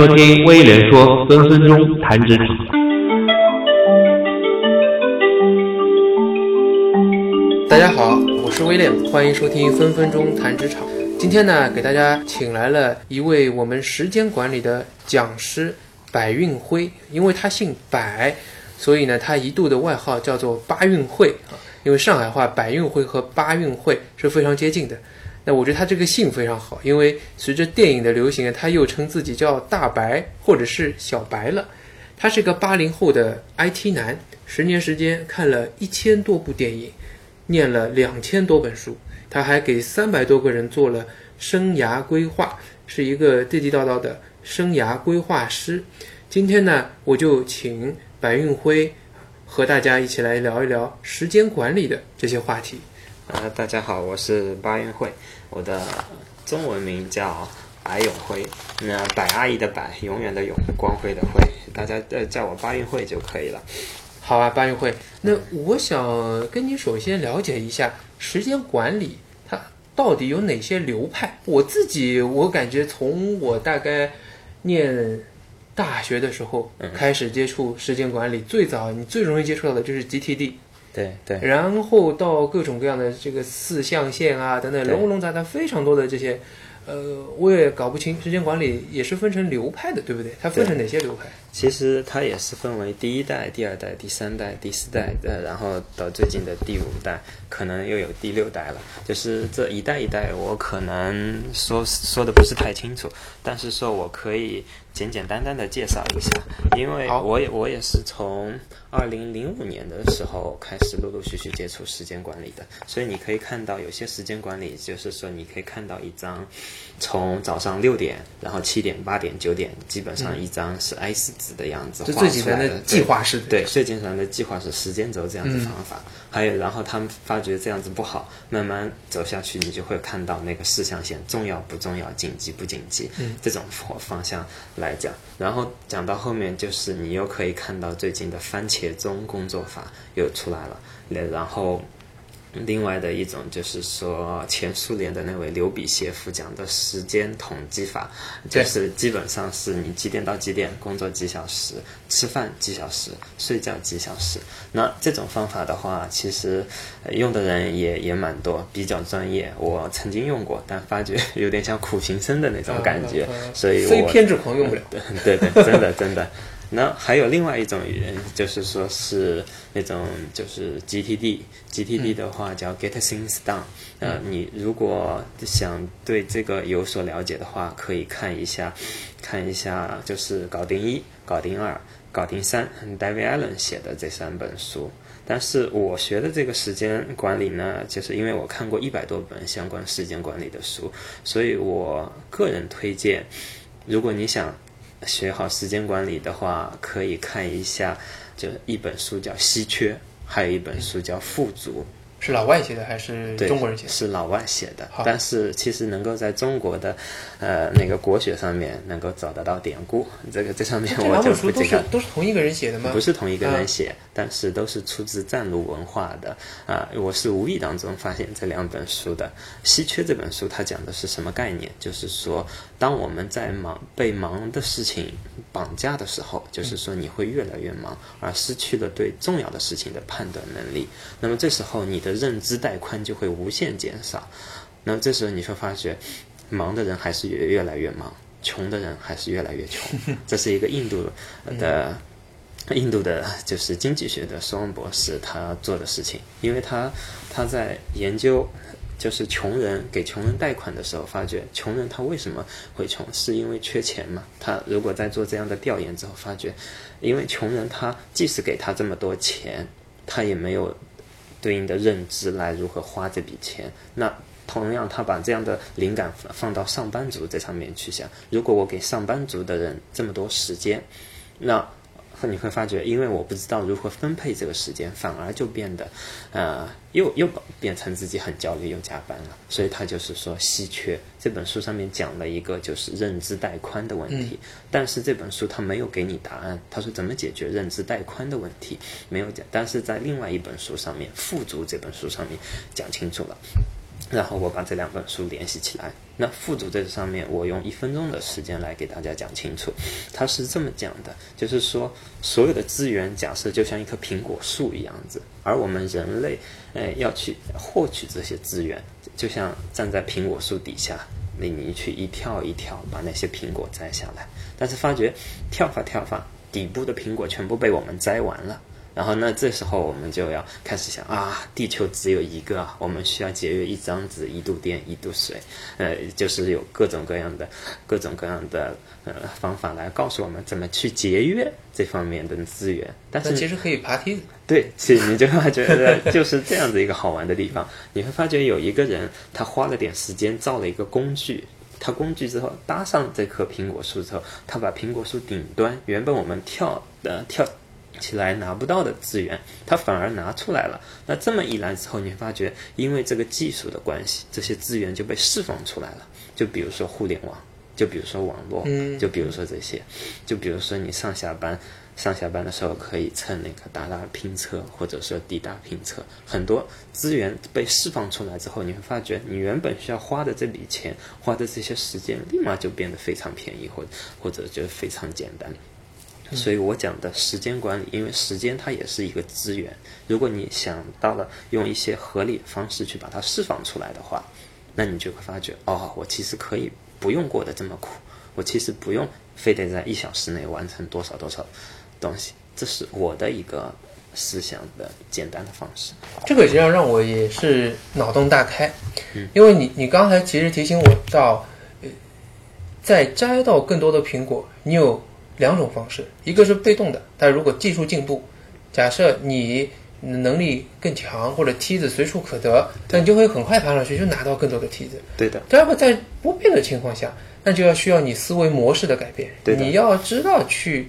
收听威廉说分分钟谈职场。大家好，我是威廉，欢迎收听分分钟谈职场。今天呢，给大家请来了一位我们时间管理的讲师百运辉，因为他姓百，所以呢，他一度的外号叫做八运会啊。因为上海话百运会和八运会是非常接近的。那我觉得他这个姓非常好，因为随着电影的流行，他又称自己叫大白或者是小白了。他是个八零后的 IT 男，十年时间看了一千多部电影，念了两千多本书，他还给三百多个人做了生涯规划，是一个地地道道的生涯规划师。今天呢，我就请白运辉和大家一起来聊一聊时间管理的这些话题。啊，大家好，我是八运会，我的中文名叫白永辉，那白阿姨的白，永远的永，光辉的辉，大家呃叫我八运会就可以了。好啊，八运会。那我想跟你首先了解一下时间管理，它到底有哪些流派？我自己我感觉从我大概念大学的时候开始接触时间管理，最早你最容易接触到的就是 GTD。对对，然后到各种各样的这个四象限啊等等，龙龙杂杂非常多的这些，呃，我也搞不清时间管理也是分成流派的，对不对？它分成哪些流派？其实它也是分为第一代、第二代、第三代、第四代，呃，然后到最近的第五代，可能又有第六代了。就是这一代一代，我可能说说的不是太清楚，但是说我可以简简单单的介绍一下，因为我也我也是从。二零零五年的时候开始陆陆续续接触时间管理的，所以你可以看到有些时间管理，就是说你可以看到一张，从早上六点，然后七点、八点、九点，基本上一张是 A 四纸的样子，最简单的计划是，对，最简单的计划是时间轴这样子方法。还有，然后他们发觉这样子不好，慢慢走下去，你就会看到那个四象限，重要不重要，紧急不紧急，嗯这种方方向来讲。然后讲到后面，就是你又可以看到最近的番茄钟工作法又出来了，然后。另外的一种就是说，前苏联的那位刘比歇夫讲的时间统计法，就是基本上是你几点到几点工作几小时，吃饭几小时，睡觉几小时。那这种方法的话，其实用的人也也蛮多，比较专业。我曾经用过，但发觉有点像苦行僧的那种感觉，所以非偏执狂用不了。对对，真的真的。那还有另外一种语言，就是说是那种就是 GTD，GTD 的话叫 Get Things Done。呃，你如果想对这个有所了解的话，可以看一下，看一下就是搞定一、搞定二、搞定三，David Allen 写的这三本书。但是我学的这个时间管理呢，就是因为我看过一百多本相关时间管理的书，所以我个人推荐，如果你想。学好时间管理的话，可以看一下，就一本书叫《稀缺》，还有一本书叫《富足》。是老外写的还是中国人写？的？是老外写的，但是其实能够在中国的呃那个国学上面能够找得到典故。这个这上面我就不知道。都是同一个人写的吗？不是同一个人写，但是都是出自湛卢文化的啊。我是无意当中发现这两本书的。《稀缺》这本书它讲的是什么概念？就是说，当我们在忙被忙的事情绑架的时候，就是说你会越来越忙，而失去了对重要的事情的判断能力。那么这时候你的认知带宽就会无限减少，那这时候你会发觉，忙的人还是越越来越忙，穷的人还是越来越穷。这是一个印度的，印度的就是经济学的索恩博士他做的事情，因为他他在研究就是穷人给穷人贷款的时候，发觉穷人他为什么会穷，是因为缺钱嘛？他如果在做这样的调研之后，发觉，因为穷人他即使给他这么多钱，他也没有。对应的认知来如何花这笔钱？那同样，他把这样的灵感放到上班族这上面去想：如果我给上班族的人这么多时间，那。你会发觉，因为我不知道如何分配这个时间，反而就变得，呃，又又变成自己很焦虑又加班了。所以他就是说，稀缺这本书上面讲了一个就是认知带宽的问题，但是这本书他没有给你答案。他说怎么解决认知带宽的问题，没有讲。但是在另外一本书上面，富足这本书上面讲清楚了。然后我把这两本书联系起来。那副组这上面，我用一分钟的时间来给大家讲清楚。他是这么讲的，就是说所有的资源假设就像一棵苹果树一样子，而我们人类，哎，要去获取这些资源，就像站在苹果树底下，那你去一跳一跳把那些苹果摘下来，但是发觉跳法跳法，底部的苹果全部被我们摘完了。然后呢，这时候我们就要开始想啊，地球只有一个，我们需要节约一张纸、一度电、一度水，呃，就是有各种各样的、各种各样的呃方法来告诉我们怎么去节约这方面的资源。但是其实可以爬梯。对，其实你就会觉得就是这样子一个好玩的地方。你会发觉有一个人，他花了点时间造了一个工具，他工具之后搭上这棵苹果树之后，他把苹果树顶端原本我们跳的跳。起来拿不到的资源，他反而拿出来了。那这么一来之后，你发觉，因为这个技术的关系，这些资源就被释放出来了。就比如说互联网，就比如说网络，就比如说这些，就比如说你上下班，上下班的时候可以蹭那个达达拼车，或者说滴答拼车，很多资源被释放出来之后，你会发觉，你原本需要花的这笔钱，花的这些时间，立马就变得非常便宜，或或者就非常简单。所以我讲的时间管理，因为时间它也是一个资源。如果你想到了用一些合理的方式去把它释放出来的话，那你就会发觉，哦，我其实可以不用过得这么苦，我其实不用非得在一小时内完成多少多少东西。这是我的一个思想的简单的方式。这个实际上让我也是脑洞大开，因为你你刚才其实提醒我到，在摘到更多的苹果，你有。两种方式，一个是被动的，但如果技术进步，假设你能力更强，或者梯子随处可得，那你就会很快爬上去，就拿到更多的梯子。对的。第二个，在不变的情况下，那就要需要你思维模式的改变。对你要知道去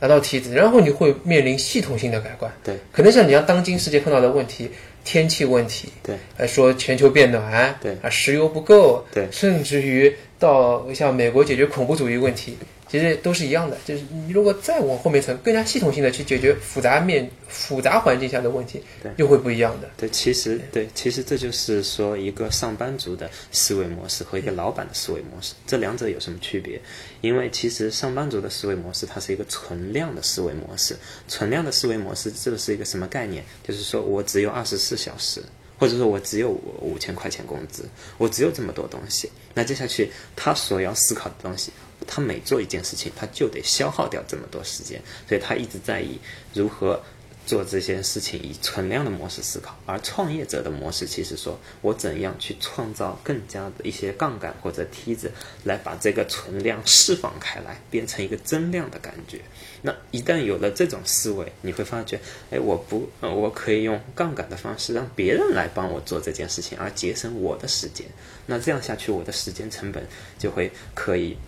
拿到梯子，然后你会面临系统性的改观。对。可能像你像当今世界碰到的问题，天气问题，对，还说全球变暖，对，啊，石油不够，对，甚至于到像美国解决恐怖主义问题。其实都是一样的，就是你如果再往后面层，更加系统性的去解决复杂面、复杂环境下的问题，对，又会不一样的。对，其实对，其实这就是说一个上班族的思维模式和一个老板的思维模式，这两者有什么区别？因为其实上班族的思维模式它是一个存量的思维模式，存量的思维模式这是一个什么概念？就是说我只有二十四小时，或者说我只有五千块钱工资，我只有这么多东西，那接下去他所要思考的东西。他每做一件事情，他就得消耗掉这么多时间，所以他一直在以如何做这件事情以存量的模式思考。而创业者的模式，其实说我怎样去创造更加的一些杠杆或者梯子，来把这个存量释放开来，变成一个增量的感觉。那一旦有了这种思维，你会发觉，哎，我不，我可以用杠杆的方式让别人来帮我做这件事情，而节省我的时间。那这样下去，我的时间成本就会可以。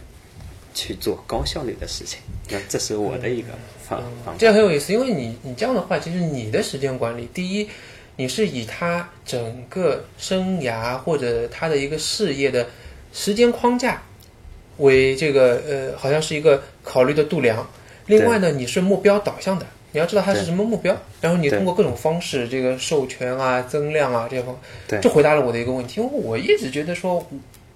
去做高效率的事情，那这是我的一个方方。这样很有意思，因为你你这样的话，其实你的时间管理，第一，你是以他整个生涯或者他的一个事业的时间框架为这个呃，好像是一个考虑的度量。另外呢，你是目标导向的，你要知道它是什么目标，然后你通过各种方式，这个授权啊、增量啊这些方，这回答了我的一个问题。因为我一直觉得说。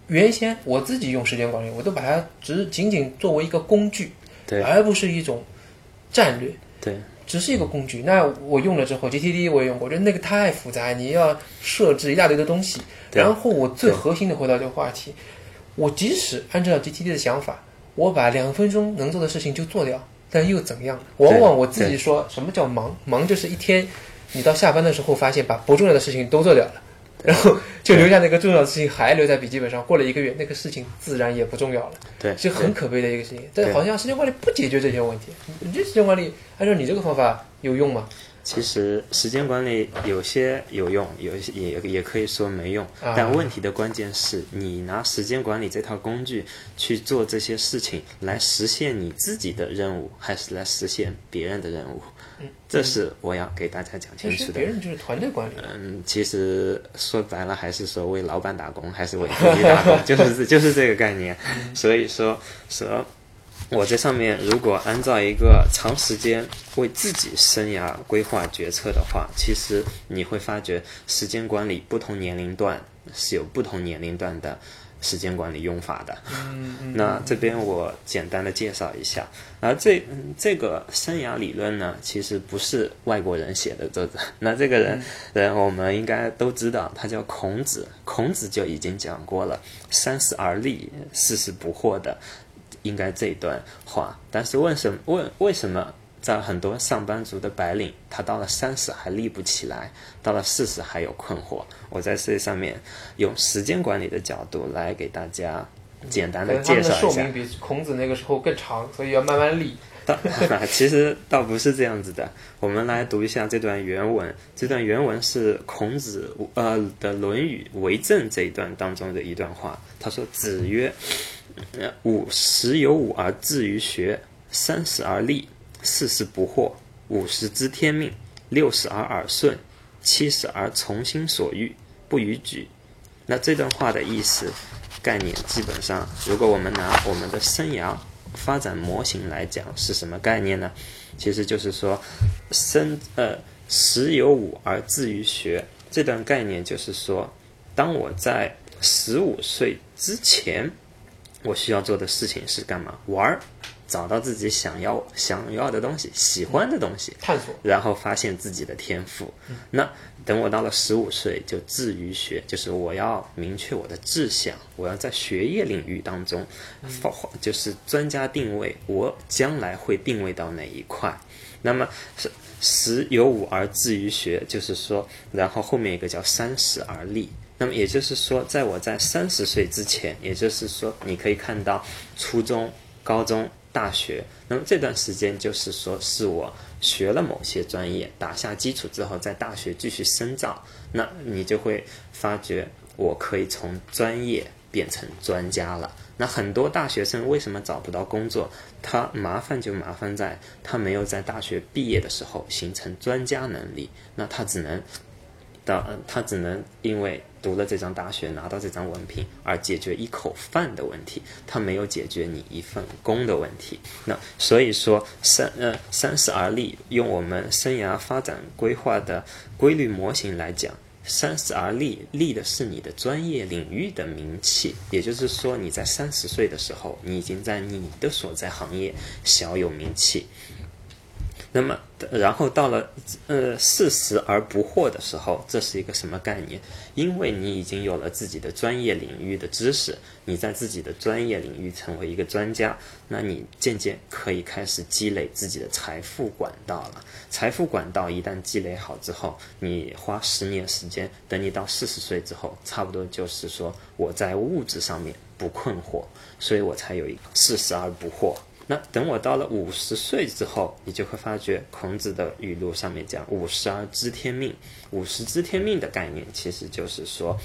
原先我自己用时间管理，我都把它只仅仅作为一个工具，对，而不是一种战略，对，只是一个工具。那我用了之后，GTD 我也用过，我觉得那个太复杂，你要设置一大堆的东西。然后我最核心的回到这个话题，我即使按照 GTD 的想法，我把两分钟能做的事情就做掉，但又怎样？往往我自己说什么叫忙？忙就是一天，你到下班的时候发现把不重要的事情都做掉了。然后就留下那个重要的事情还留在笔记本上，过了一个月，那个事情自然也不重要了。对，是很可悲的一个事情。但好像时间管理不解决这些问题。你这时间管理按照你这个方法有用吗？其实时间管理有些有用，有些也也可以说没用。但问题的关键是你拿时间管理这套工具去做这些事情，来实现你自己的任务，还是来实现别人的任务？这是我要给大家讲清楚的。别人就是团队管理。嗯，其实说白了，还是说为老板打工，还是为自己打工，就是就是这个概念。所以说说，我在上面如果按照一个长时间为自己生涯规划决策的话，其实你会发觉，时间管理不同年龄段是有不同年龄段的时间管理用法的。嗯嗯那这边我简单的介绍一下，而这嗯这个生涯理论呢，其实不是外国人写的，这个那这个人人我们应该都知道，他叫孔子，孔子就已经讲过了“三十而立，四十不惑”的，应该这段话。但是为什么为为什么在很多上班族的白领，他到了三十还立不起来，到了四十还有困惑？我在这上面用时间管理的角度来给大家简单的介绍一下寿命。比孔子那个时候更长，所以要慢慢立。倒其实倒不是这样子的。我们来读一下这段原文。这段原文是孔子呃的《论语为政》这一段当中的一段话。他说：“子曰：‘呃五十有五而志于学，三十而立，四十不惑，五十知天命，六十而耳顺，七十而从心所欲，不逾矩。’那这段话的意思概念，基本上，如果我们拿我们的生涯发展模型来讲，是什么概念呢？其实就是说，生呃十有五而志于学这段概念，就是说，当我在十五岁之前，我需要做的事情是干嘛？玩儿，找到自己想要想要的东西，喜欢的东西，探索。然后发现自己的天赋。那等我到了十五岁，就志于学，就是我要明确我的志向，我要在学业领域当中，发就是专家定位，我将来会定位到哪一块。那么是十有五而志于学，就是说，然后后面一个叫三十而立。那么也就是说，在我在三十岁之前，也就是说，你可以看到初中、高中、大学，那么这段时间就是说，是我学了某些专业，打下基础之后，在大学继续深造，那你就会发觉，我可以从专业变成专家了。那很多大学生为什么找不到工作？他麻烦就麻烦在他没有在大学毕业的时候形成专家能力，那他只能到他只能因为读了这张大学拿到这张文凭而解决一口饭的问题，他没有解决你一份工的问题。那所以说三呃三十而立，用我们生涯发展规划的规律模型来讲。三十而立，立的是你的专业领域的名气，也就是说，你在三十岁的时候，你已经在你的所在行业小有名气。那么，然后到了呃四十而不惑的时候，这是一个什么概念？因为你已经有了自己的专业领域的知识，你在自己的专业领域成为一个专家，那你渐渐可以开始积累自己的财富管道了。财富管道一旦积累好之后，你花十年时间，等你到四十岁之后，差不多就是说我在物质上面不困惑，所以我才有一个四十而不惑。那等我到了五十岁之后，你就会发觉孔子的语录上面讲“五十而知天命”。五十知天命的概念，其实就是说，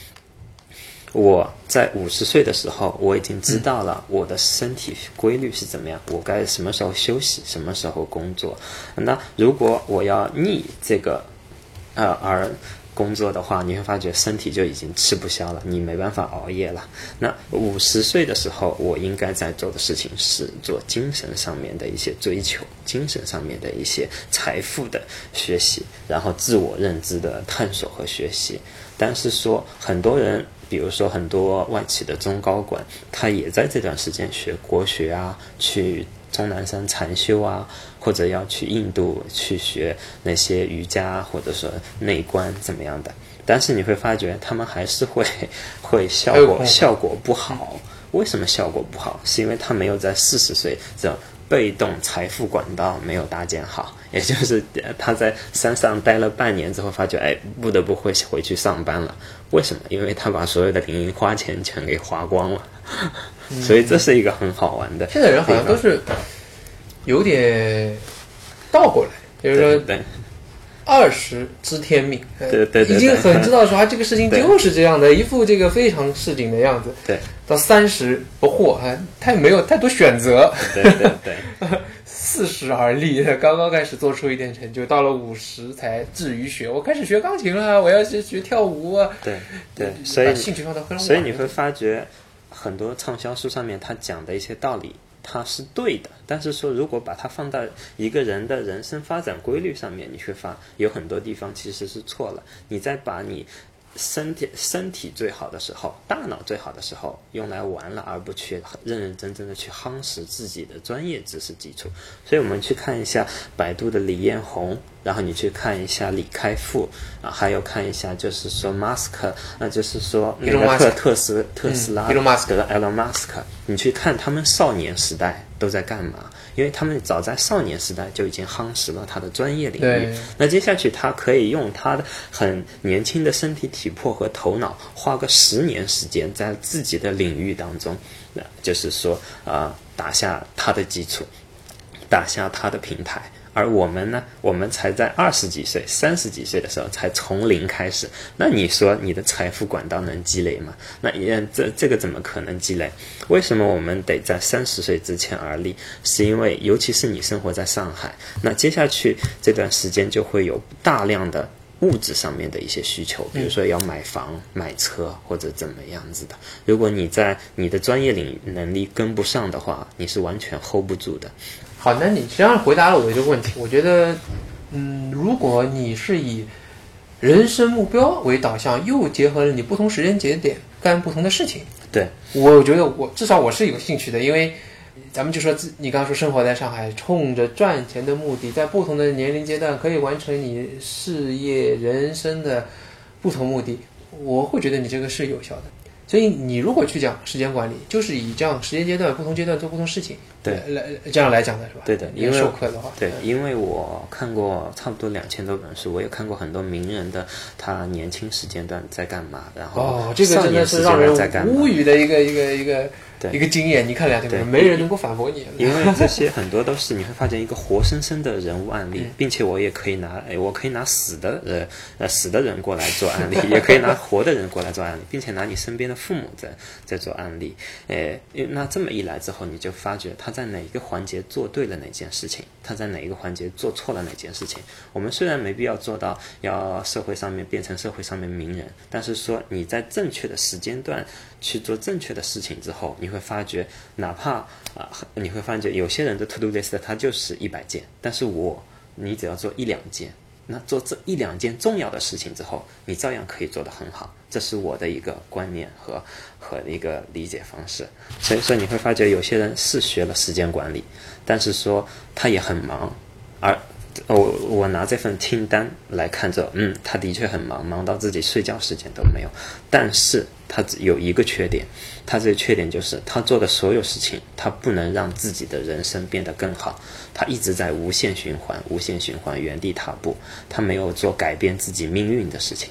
我在五十岁的时候，我已经知道了我的身体规律是怎么样，我该什么时候休息，什么时候工作。那如果我要逆这个，呃，而工作的话，你会发觉身体就已经吃不消了，你没办法熬夜了。那五十岁的时候，我应该在做的事情是做精神上面的一些追求，精神上面的一些财富的学习，然后自我认知的探索和学习。但是说很多人，比如说很多外企的中高管，他也在这段时间学国学啊，去终南山禅修啊，或者要去印度去学那些瑜伽，或者说内观怎么样的。但是你会发觉，他们还是会 会效果效果不好。为什么效果不好？是因为他没有在四十岁这种被动财富管道没有搭建好，也就是呃他在山上待了半年之后，发觉哎，不得不会回去上班了。为什么？因为他把所有的零花钱全给花光了。所以这是一个很好玩的。现在人好像都是有点倒过来，就是说二十知天命，呃对对对已经很知道说啊，这个事情 就是这样的，一副这个非常市井的样子。对到三十不惑，啊，太没有太多选择。对对对 四十而立，刚刚开始做出一点成就，到了五十才至于学。我开始学钢琴了，我要去学跳舞啊。对对，所以兴趣放到非常所以你会发觉，很多畅销书上面他讲的一些道理，它是对的。但是说，如果把它放到一个人的人生发展规律上面，你会发有很多地方其实是错了。你再把你身体身体最好的时候，大脑最好的时候用来玩了，而不去认认真真的去夯实自己的专业知识基础。所以我们去看一下百度的李彦宏，然后你去看一下李开复啊，还有看一下就是说马斯克，那就是说那个特特斯特斯拉，Elon Musk 的 Elon Musk，你去看他们少年时代都在干嘛？因为他们早在少年时代就已经夯实了他的专业领域，那接下去他可以用他的很年轻的身体体魄和头脑，花个十年时间在自己的领域当中，那就是说啊，打下他的基础，打下他的平台。而我们呢，我们才在二十几岁、三十几岁的时候才从零开始。那你说你的财富管道能积累吗？那也这这个怎么可能积累？为什么我们得在三十岁之前而立？是因为尤其是你生活在上海，那接下去这段时间就会有大量的物质上面的一些需求，比如说要买房、买车或者怎么样子的。如果你在你的专业领能力跟不上的话，你是完全 hold 不住的。好，那你实际上回答了我的一个问题。我觉得，嗯，如果你是以人生目标为导向，又结合了你不同时间节点干不同的事情，对我觉得我至少我是有兴趣的。因为咱们就说自你刚刚说生活在上海，冲着赚钱的目的，在不同的年龄阶段可以完成你事业人生的不同目的，我会觉得你这个是有效的。所以你如果去讲时间管理，就是以这样时间阶段不同阶段做不同事情。对，来这样来讲的是吧？对的，因为授课的话，对，因为我看过差不多两千多本书，我也看过很多名人的他年轻时间段在干嘛，然后哦，这个真的是让人无语的一个一个一个一个经验。你看两千本，没人能够反驳你。因为这些很多都是你会发现一个活生生的人物案例，并且我也可以拿，哎，我可以拿死的呃呃死的人过来做案例，也可以拿活的人过来做案例，并且拿你身边的父母在在做案例。哎，那这么一来之后，你就发觉他。他在哪一个环节做对了哪件事情？他在哪一个环节做错了哪件事情？我们虽然没必要做到要社会上面变成社会上面名人，但是说你在正确的时间段去做正确的事情之后，你会发觉，哪怕啊，你会发觉有些人的 to do list 他就是一百件，但是我你只要做一两件。那做这一两件重要的事情之后，你照样可以做得很好。这是我的一个观念和和一个理解方式。所以说你会发觉，有些人是学了时间管理，但是说他也很忙。而我我拿这份清单来看着，嗯，他的确很忙，忙到自己睡觉时间都没有。但是他有一个缺点，他这个缺点就是他做的所有事情，他不能让自己的人生变得更好。他一直在无限循环，无限循环，原地踏步。他没有做改变自己命运的事情。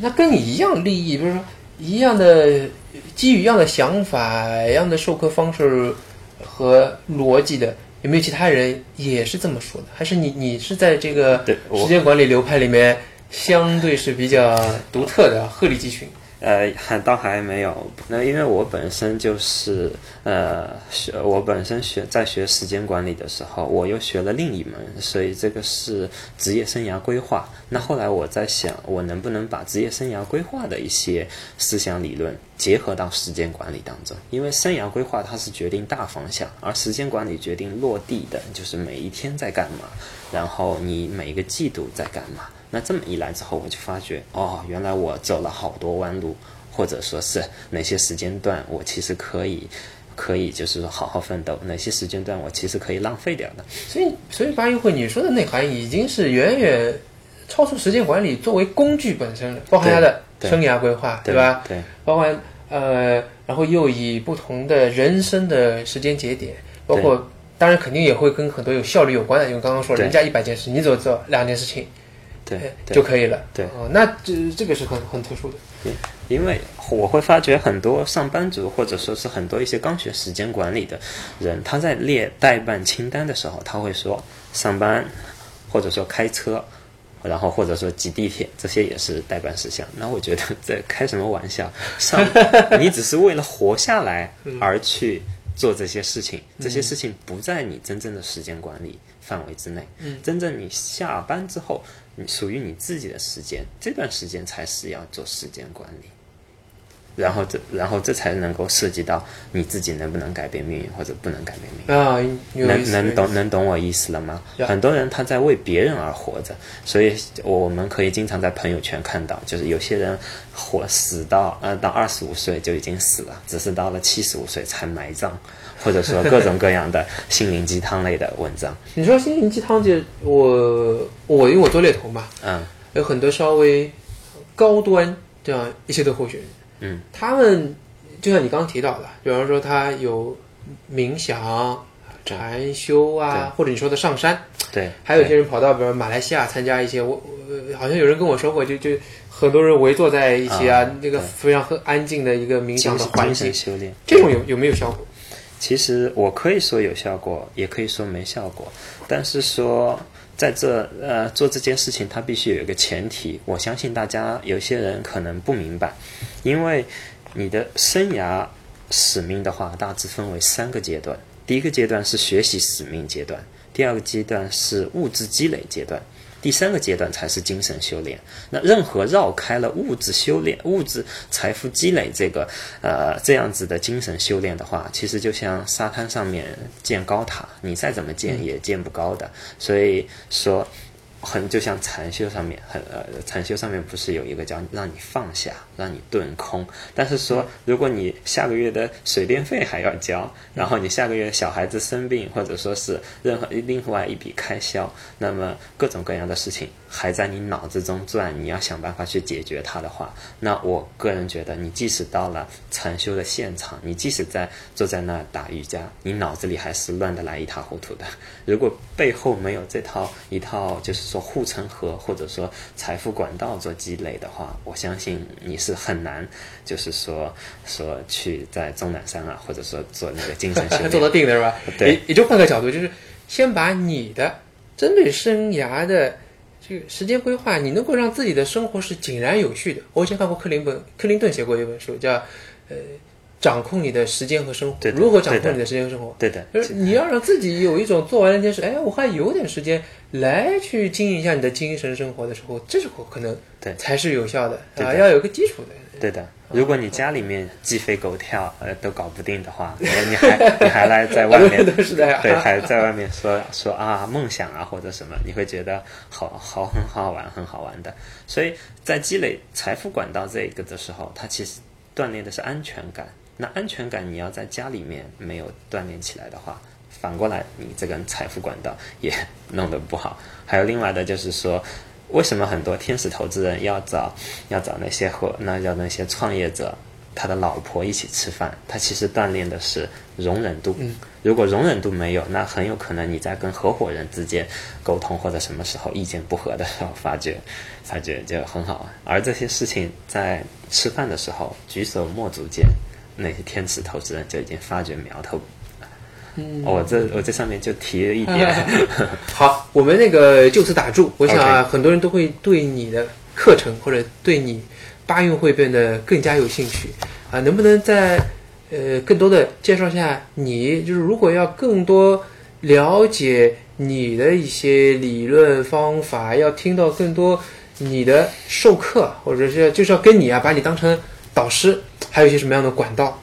那，跟你一样利益，比如说一样的基于一样的想法、一样的授课方式和逻辑的，有没有其他人也是这么说的？还是你你是在这个时间管理流派里面相对是比较独特的，鹤立鸡群？呃，还倒还没有。那因为我本身就是呃学，我本身学在学时间管理的时候，我又学了另一门，所以这个是职业生涯规划。那后来我在想，我能不能把职业生涯规划的一些思想理论结合到时间管理当中？因为生涯规划它是决定大方向，而时间管理决定落地的，就是每一天在干嘛，然后你每一个季度在干嘛。那这么一来之后，我就发觉哦，原来我走了好多弯路，或者说是哪些时间段我其实可以，可以就是说好好奋斗，哪些时间段我其实可以浪费掉的。所以，所以八一会你说的内涵已经是远远超出时间管理作为工具本身了，包含他的生涯规划，对吧？对，包含呃，然后又以不同的人生的时间节点，包括当然肯定也会跟很多有效率有关的，因为刚刚说人家一百件事，你只做两件事情。对，就可以了。对，哦，那这这个是很很特殊的。对，因为我会发觉很多上班族，或者说是很多一些刚学时间管理的人，他在列代办清单的时候，他会说上班，或者说开车，然后或者说挤地铁，这些也是代办事项。那我觉得在开什么玩笑？上你只是为了活下来而去做这些事情，这些事情不在你真正的时间管理范围之内。嗯，真正你下班之后。你属于你自己的时间，这段时间才是要做时间管理。然后这然后这才能够涉及到你自己能不能改变命运或者不能改变命运。啊，能能懂能懂我意思了吗？呀很多人他在为别人而活着，所以我们可以经常在朋友圈看到，就是有些人活死到呃到二十五岁就已经死了，只是到了七十五岁才埋葬，或者说各种各样的心灵鸡汤类的文章。你说心灵鸡汤界，我我因为我做猎头嘛，嗯有很多稍微高端这样一些的候选人，嗯，他们就像你刚刚提到的，比方说他有冥想、禅修啊，或者你说的上山，对，还有一些人跑到比如马来西亚参加一些，我呃好像有人跟我说过，就就很多人围坐在一起啊，那个非常很安静的一个冥想的环境，修炼。这种有有没有效果？其实我可以说有效果，也可以说没效果。但是说在这呃做这件事情，它必须有一个前提。我相信大家有些人可能不明白，因为你的生涯使命的话，大致分为三个阶段。第一个阶段是学习使命阶段，第二个阶段是物质积累阶段。第三个阶段才是精神修炼。那任何绕开了物质修炼、物质财富积累这个呃这样子的精神修炼的话，其实就像沙滩上面建高塔，你再怎么建也建不高的。所以说，很就像禅修上面，很呃禅修上面不是有一个叫让你放下，让你顿空。但是说，如果你下个月的水电费还要交，然后你下个月小孩子生病，或者说是任何另外一笔开销，那么各种各样的事情还在你脑子中转，你要想办法去解决它的话，那我个人觉得，你即使到了禅修的现场，你即使在坐在那儿打瑜伽，你脑子里还是乱得来一塌糊涂的。如果背后没有这套一套，就是说护城河或者说财富管道做积累的话，我相信你是很难，就是说说去在终南山啊，或者说做那个精神修 做到炼。定的是吧？对也也就换个角度，就是先把你的针对生涯的这个时间规划，你能够让自己的生活是井然有序的。我以前看过克林本克林顿写过一本书，叫呃掌控你的时间和生活，对如何掌控你的时间和生活。对的，就是你要让自己有一种做完了这件事，哎，我还有点时间来去经营一下你的精神生活的时候，这时候可能对才是有效的啊，要有个基础的。对的，如果你家里面鸡飞狗跳，呃，都搞不定的话，你你还你还来在外面很多人都是的呀对，还在外面说说啊梦想啊或者什么，你会觉得好好很好玩，很好玩的。所以在积累财富管道这一个的时候，它其实锻炼的是安全感。那安全感你要在家里面没有锻炼起来的话，反过来你这根财富管道也弄得不好。还有另外的就是说。为什么很多天使投资人要找要找那些和那叫那些创业者，他的老婆一起吃饭？他其实锻炼的是容忍度。如果容忍度没有，那很有可能你在跟合伙人之间沟通或者什么时候意见不合的时候，发觉发觉就很好。而这些事情在吃饭的时候举手莫足间，那些天使投资人就已经发觉苗头。嗯，我这我这上面就提了一点。好，我们那个就此打住。我想啊很多人都会对你的课程或者对你八运会变得更加有兴趣啊，能不能再呃更多的介绍一下你？就是如果要更多了解你的一些理论方法，要听到更多你的授课，或者是就是要跟你啊，把你当成导师，还有一些什么样的管道？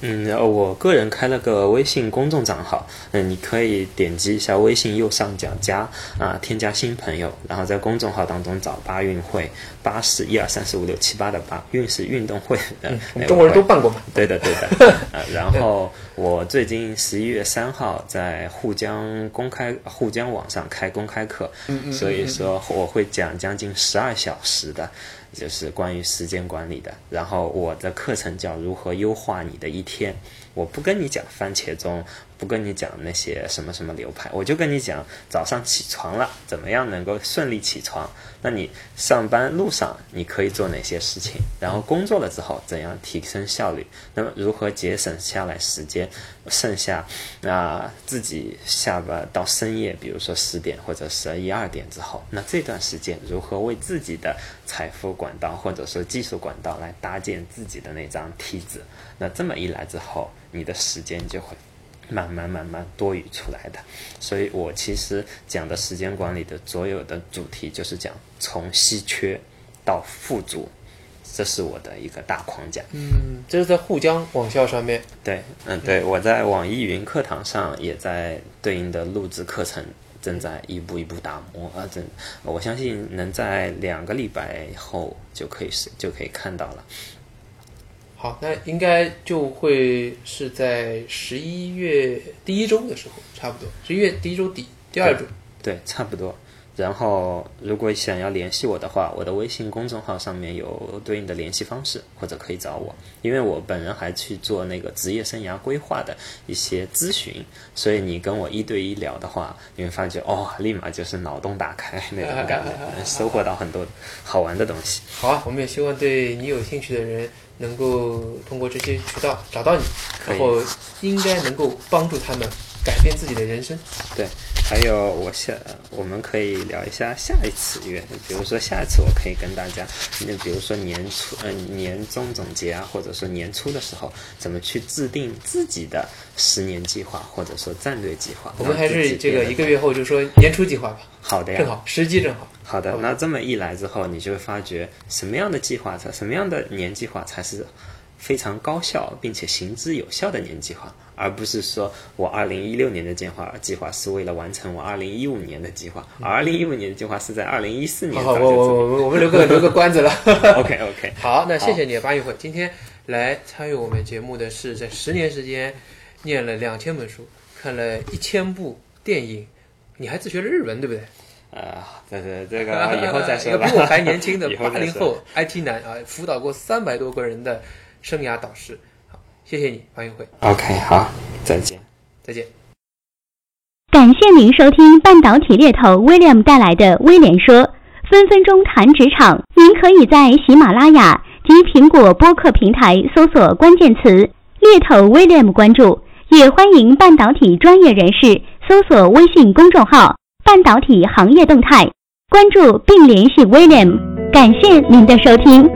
嗯，我个人开了个微信公众账号，嗯，你可以点击一下微信右上角加啊，添加新朋友，然后在公众号当中找八运会，八是一二三四五六七八的八，运是运动会，呃嗯，我们中国人都办过嘛。对的，对的。呃，然后我最近十一月三号在沪江公开沪江网上开公开课，所以说我会讲将近十二小时的，就是关于时间管理的。然后我的课程叫如何优化你的一天。我不跟你讲番茄钟，不跟你讲那些什么什么流派，我就跟你讲早上起床了，怎么样能够顺利起床。那你上班路上你可以做哪些事情？然后工作了之后怎样提升效率？那么如何节省下来时间？剩下那、自己下班到深夜，比如说十点或者十一二点之后，那这段时间如何为自己的财富管道或者说技术管道来搭建自己的那张梯子？那这么一来之后，你的时间就会慢慢慢慢多余出来的。所以我其实讲的时间管理的所有的主题就是讲从稀缺到富足，这是我的一个大框架。嗯，这是在沪江网校上面。对，嗯，对，我在网易云课堂上也在对应的录制课程，正在一步一步打磨啊，正我相信能在两个礼拜后就可以是就可以看到了。好，那应该就会是在十一月第一周的时候，差不多十一月第一周底，第二周。对，差不多。然后，如果想要联系我的话，我的微信公众号上面有对应的联系方式，或者可以找我。因为我本人还去做那个职业生涯规划的一些咨询，所以你跟我一对一聊的话，你会发觉哦，立马就是脑洞打开那种感觉，能收获到很多好玩的东西。好啊，我们也希望对你有兴趣的人能够通过这些渠道找到你，然后应该能够帮助他们改变自己的人生。对。还有，我下我们可以聊一下下一次月，比如说下一次我可以跟大家，那比如说年初，嗯，年终总结啊，或者说年初的时候，怎么去制定自己的十年计划，或者说战略计划。我们还是这个一个月后就说年初计划吧。好的呀，正好时机正好。好的，那这么一来之后，你就会发觉什么样的计划才，什么样的年计划才是非常高效并且行之有效的年计划。而不是说我二零一六年的计划计划是为了完成我二零一五年的计划，而二零一五年的计划是在二零一四年。好，我我我我们留个 留个关子了。OK OK。好，那谢谢你，八一会。今天来参与我们节目的是在十年时间念了两千本书，看了一千部电影，你还自学了日文，对不对？啊，这是这个以后再说吧。比我还年轻的八零后 IT 男啊，辅导过三百多个人的生涯导师。好谢谢你，王云辉。OK，好，再见，再见。感谢您收听半导体猎头 William 带来的威廉说，分分钟谈职场。您可以在喜马拉雅及苹果播客平台搜索关键词“猎头 William” 关注，也欢迎半导体专业人士搜索微信公众号“半导体行业动态”，关注并联系 William。感谢您的收听。